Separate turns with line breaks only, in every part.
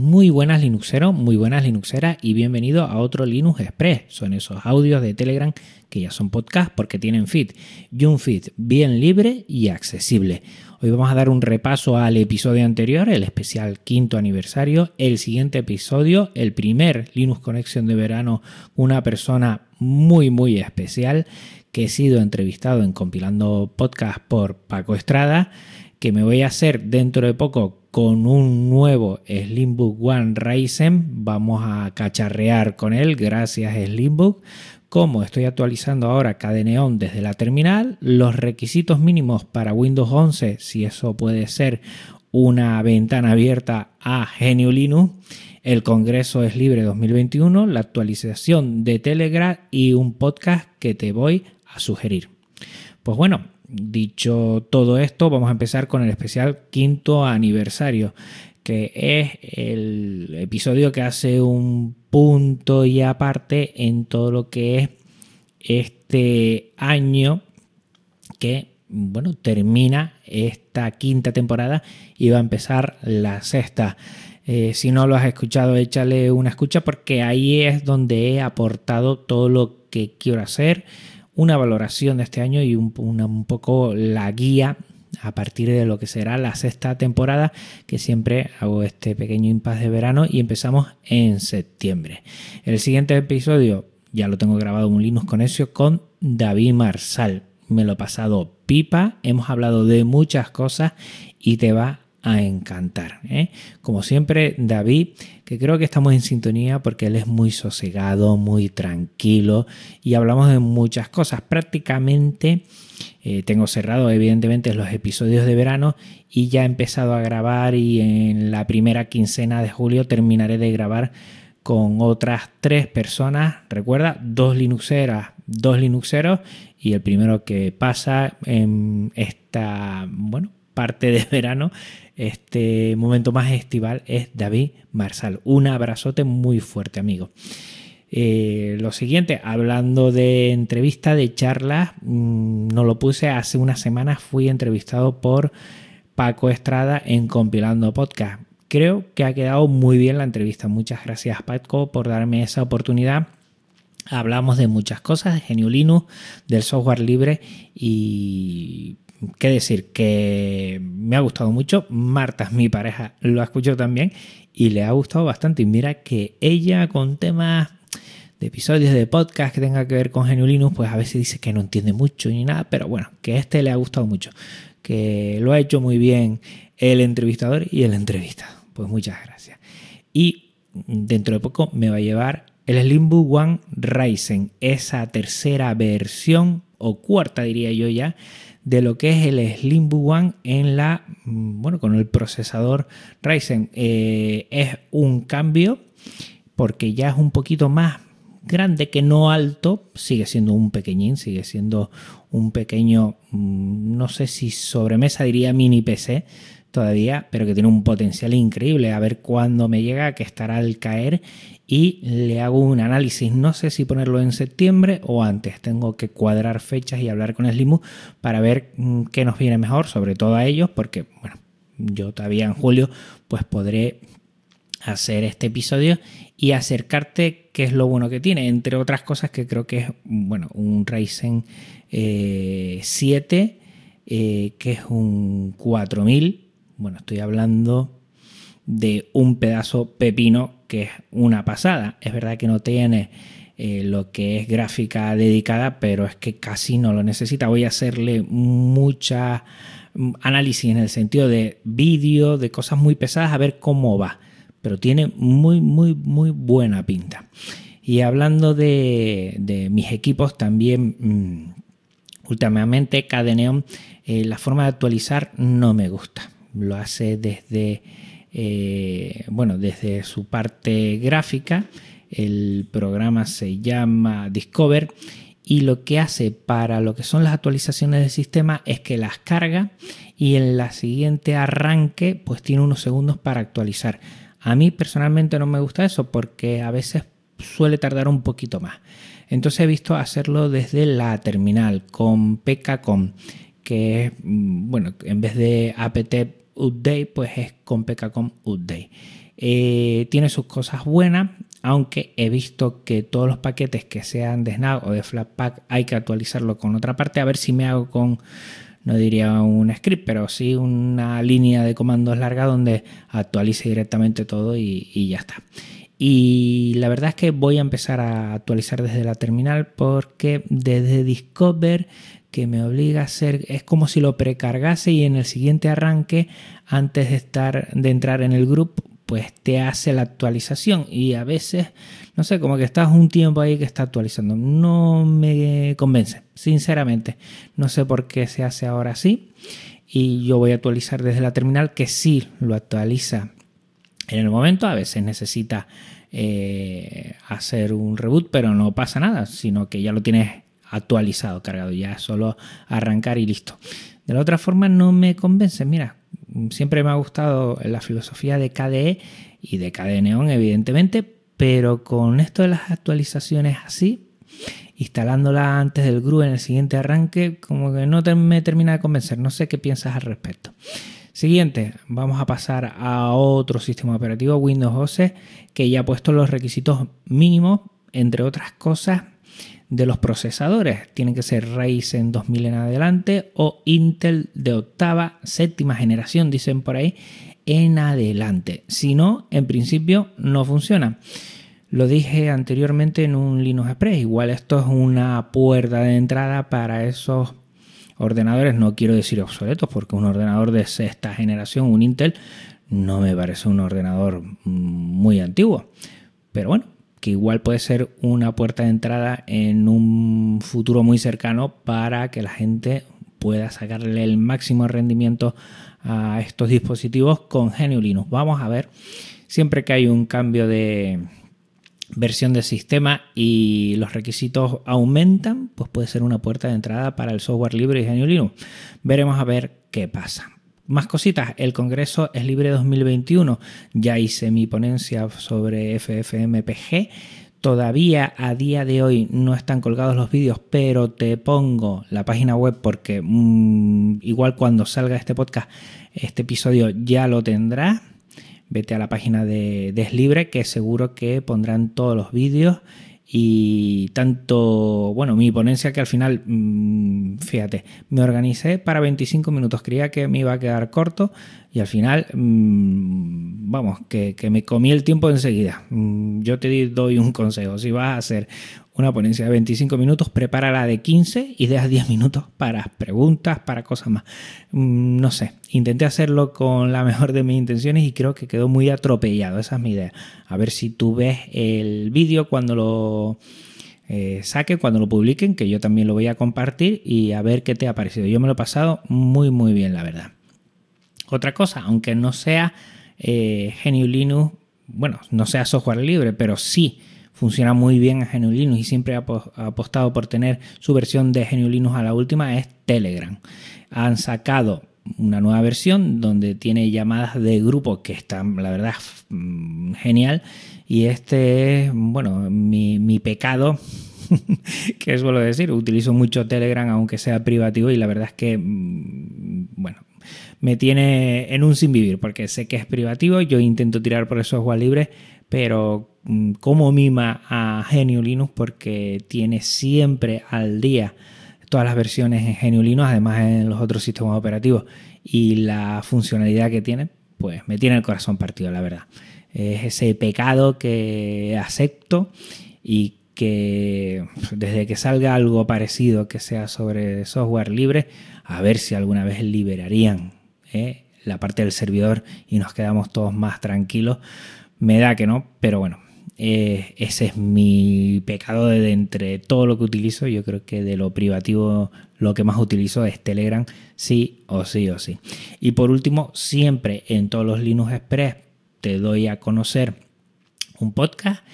Muy buenas Linuxeros, muy buenas Linuxeras y bienvenido a otro Linux Express. Son esos audios de Telegram que ya son podcast porque tienen feed y un feed bien libre y accesible. Hoy vamos a dar un repaso al episodio anterior, el especial quinto aniversario, el siguiente episodio, el primer Linux Connection de verano, una persona muy muy especial que he sido entrevistado en Compilando Podcast por Paco Estrada que me voy a hacer dentro de poco con un nuevo Slimbook One Ryzen. Vamos a cacharrear con él, gracias Slimbook. Como estoy actualizando ahora Cadeneon desde la terminal, los requisitos mínimos para Windows 11, si eso puede ser una ventana abierta a GNU Linux, el Congreso es Libre 2021, la actualización de Telegram y un podcast que te voy a sugerir. Pues bueno, Dicho todo esto, vamos a empezar con el especial quinto aniversario, que es el episodio que hace un punto y aparte en todo lo que es este año que bueno, termina esta quinta temporada y va a empezar la sexta. Eh, si no lo has escuchado, échale una escucha porque ahí es donde he aportado todo lo que quiero hacer una valoración de este año y un, poco la guía a partir de lo que será la sexta temporada, que siempre hago este pequeño impasse de verano y empezamos en septiembre. El siguiente episodio ya lo tengo grabado un Linux Conexio con David Marsal. Me lo he pasado pipa, hemos hablado de muchas cosas y te va a encantar. ¿eh? Como siempre, David, que creo que estamos en sintonía porque él es muy sosegado, muy tranquilo y hablamos de muchas cosas. Prácticamente eh, tengo cerrado, evidentemente, los episodios de verano y ya he empezado a grabar y en la primera quincena de julio terminaré de grabar con otras tres personas. Recuerda, dos Linuxeras, dos Linuxeros y el primero que pasa en esta, bueno, parte de verano, este momento más estival, es David Marsal. Un abrazote muy fuerte, amigo. Eh, lo siguiente, hablando de entrevista, de charlas, mm, no lo puse hace unas semanas, fui entrevistado por Paco Estrada en Compilando Podcast. Creo que ha quedado muy bien la entrevista. Muchas gracias Paco por darme esa oportunidad. Hablamos de muchas cosas, de Geniulino, del software libre y qué decir, que me ha gustado mucho. Marta, mi pareja, lo ha escuchado también y le ha gustado bastante. Y mira que ella con temas de episodios de podcast que tenga que ver con Genulinus, pues a veces dice que no entiende mucho ni nada, pero bueno, que este le ha gustado mucho, que lo ha hecho muy bien el entrevistador y el entrevistado. Pues muchas gracias. Y dentro de poco me va a llevar el Slimbook One Ryzen, esa tercera versión o cuarta diría yo ya de lo que es el Slimbook One en la, mm, bueno, con el procesador Ryzen. Eh, es un cambio porque ya es un poquito más grande que no alto, sigue siendo un pequeñín, sigue siendo un pequeño, mm, no sé si sobremesa diría mini PC todavía, pero que tiene un potencial increíble. A ver cuándo me llega, que estará al caer y le hago un análisis. No sé si ponerlo en septiembre o antes. Tengo que cuadrar fechas y hablar con Slimu para ver mm, qué nos viene mejor, sobre todo a ellos, porque bueno, yo todavía en julio pues podré hacer este episodio y acercarte qué es lo bueno que tiene, entre otras cosas que creo que es bueno, un Ryzen 7 eh, eh, que es un 4000, bueno, estoy hablando de un pedazo pepino que es una pasada. Es verdad que no tiene eh, lo que es gráfica dedicada, pero es que casi no lo necesita. Voy a hacerle mucha mm, análisis en el sentido de vídeo, de cosas muy pesadas, a ver cómo va. Pero tiene muy, muy, muy buena pinta. Y hablando de, mis equipos, también mm, últimamente Cadeneon, eh, la forma de actualizar no me gusta. Lo hace desde eh, bueno, desde su parte gráfica. El programa se llama Discover y lo que hace para lo que son las actualizaciones del sistema es que las carga y en la siguiente arranque pues tiene unos segundos para actualizar. A mí personalmente no me gusta eso porque a veces suele tardar un poquito más. Entonces he visto hacerlo desde la terminal con PKCom, que es, mm, bueno, en vez de apt update, pues es con pkcom update. Eh, tiene sus cosas buenas, aunque he visto que todos los paquetes que sean de Snap o de Flatpak hay que actualizarlo con otra parte, a ver si me hago con, no diría un script, pero sí una línea de comandos larga donde actualice directamente todo y, ya está. Y la verdad es que voy a empezar a actualizar desde la terminal porque desde Discover que me obliga a hacer es como si lo precargase y en el siguiente arranque antes de estar de entrar en el grupo pues te hace la actualización y a veces, no sé, como que estás un tiempo ahí que está actualizando. No me convence, sinceramente. No sé por qué se hace ahora así. Y yo voy a actualizar desde la terminal que sí lo actualiza en el momento. A veces necesita eh, hacer un reboot, pero no pasa nada, sino que ya lo tienes actualizado, cargado. Ya solo arrancar y listo. De la otra forma no me convence. Mira, siempre me ha gustado la filosofía de KDE y de KDE Neon, evidentemente, pero con esto de las actualizaciones así, instalándola antes del GRU en el siguiente arranque, como que no me termina de convencer. No sé qué piensas al respecto. Siguiente, vamos a pasar a otro sistema operativo, Windows 11, que ya ha puesto los requisitos mínimos, entre otras cosas, de los procesadores. Tienen que ser Ryzen 2000 en adelante o Intel de octava, séptima generación, dicen por ahí, en adelante. Si no, en principio no funciona. Lo dije anteriormente en un Linux Express. Igual esto es una puerta de entrada para esos ordenadores. No quiero decir obsoletos porque un ordenador de sexta generación, un Intel, no me parece un ordenador muy antiguo. Pero bueno, que igual puede ser una puerta de entrada en un futuro muy cercano para que la gente pueda sacarle el máximo rendimiento a estos dispositivos con GNU Linux. Vamos a ver, siempre que hay un cambio de versión del sistema y los requisitos aumentan, pues puede ser una puerta de entrada para el software libre y GNU. Veremos a ver qué pasa. Más cositas, el Congreso es Libre 2021. Ya hice mi ponencia sobre FFmpg. Todavía a día de hoy no están colgados los vídeos, pero te pongo la página web porque mm, igual cuando salga este podcast, este episodio ya lo tendrá. Vete a la página de Deslibre que seguro que pondrán todos los vídeos y tanto, bueno, mi ponencia que al final, mm, fíjate, me organicé para 25 minutos, creía que me iba a quedar corto y al final, mm, vamos, que, que, me comí el tiempo enseguida. Mm, yo te doy un consejo, si vas a hacer una ponencia de 25 minutos, prepárala de 15 y deja 10 minutos para preguntas, para cosas más. No sé, intenté hacerlo con la mejor de mis intenciones y creo que quedó muy atropellado, esa es mi idea. A ver si tú ves el vídeo cuando lo eh, saque, cuando lo publiquen, que yo también lo voy a compartir y a ver qué te ha parecido. Yo me lo he pasado muy muy bien, la verdad. Otra cosa, aunque no sea eh, GNU Linux, bueno, no sea software libre, pero sí funciona muy bien en GNU Linux y siempre ha apostado por tener su versión de GNU Linux a la última, es Telegram. Han sacado una nueva versión donde tiene llamadas de grupo que están, la verdad, mm, genial. Y este es, bueno, mi, mi pecado, que suelo decir, utilizo mucho Telegram aunque sea privativo y la verdad es que, mm, bueno, me tiene en un sin vivir porque sé que es privativo, yo intento tirar por el software libre, pero mm, como mima a GNU Linux porque tiene siempre al día todas las versiones en GNU Linux, además en los otros sistemas operativos y la funcionalidad que tiene, pues me tiene el corazón partido, la verdad. Es ese pecado que acepto y que desde que salga algo parecido que sea sobre software libre, a ver si alguna vez liberarían ¿eh? la parte del servidor y nos quedamos todos más tranquilos. Me da que no, pero bueno, eh, ese es mi pecado de, entre todo lo que utilizo. Yo creo que de lo privativo lo que más utilizo es Telegram, sí o sí o sí. Y por último, siempre en todos los Linux Express te doy a conocer un podcast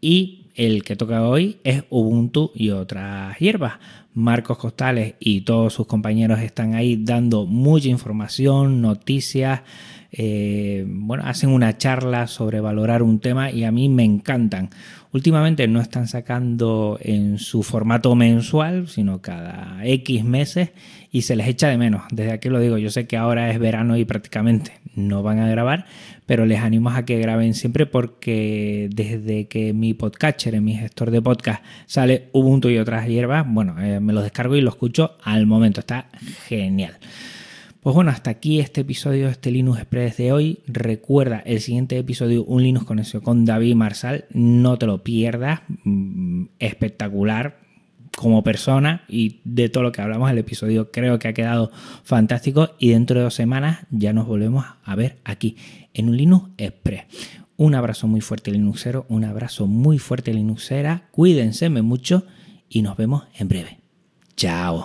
y el que toca hoy es Ubuntu y otras hierbas. Marcos Costales y todos sus compañeros están ahí dando mucha información, noticias, eh, bueno, hacen una charla sobre valorar un tema y a mí me encantan. Últimamente no están sacando en su formato mensual, sino cada X meses y se les echa de menos. Desde aquí lo digo, yo sé que ahora es verano y prácticamente no van a grabar, pero les animo a que graben siempre porque desde que mi podcatcher, mi gestor de podcast, sale Ubuntu y otras hierbas, bueno, eh, me lo descargo y lo escucho al momento. Está genial. Pues bueno, hasta aquí este episodio de este Linux Express de hoy. Recuerda el siguiente episodio, un Linux Conexión con David Marsal. No te lo pierdas. Mm, espectacular como persona y de todo lo que hablamos el episodio creo que ha quedado fantástico y dentro de dos semanas ya nos volvemos a ver aquí en un Linux Express. Un abrazo muy fuerte Linuxero, un abrazo muy fuerte Linuxera, cuídense mucho y nos vemos en breve. Chao.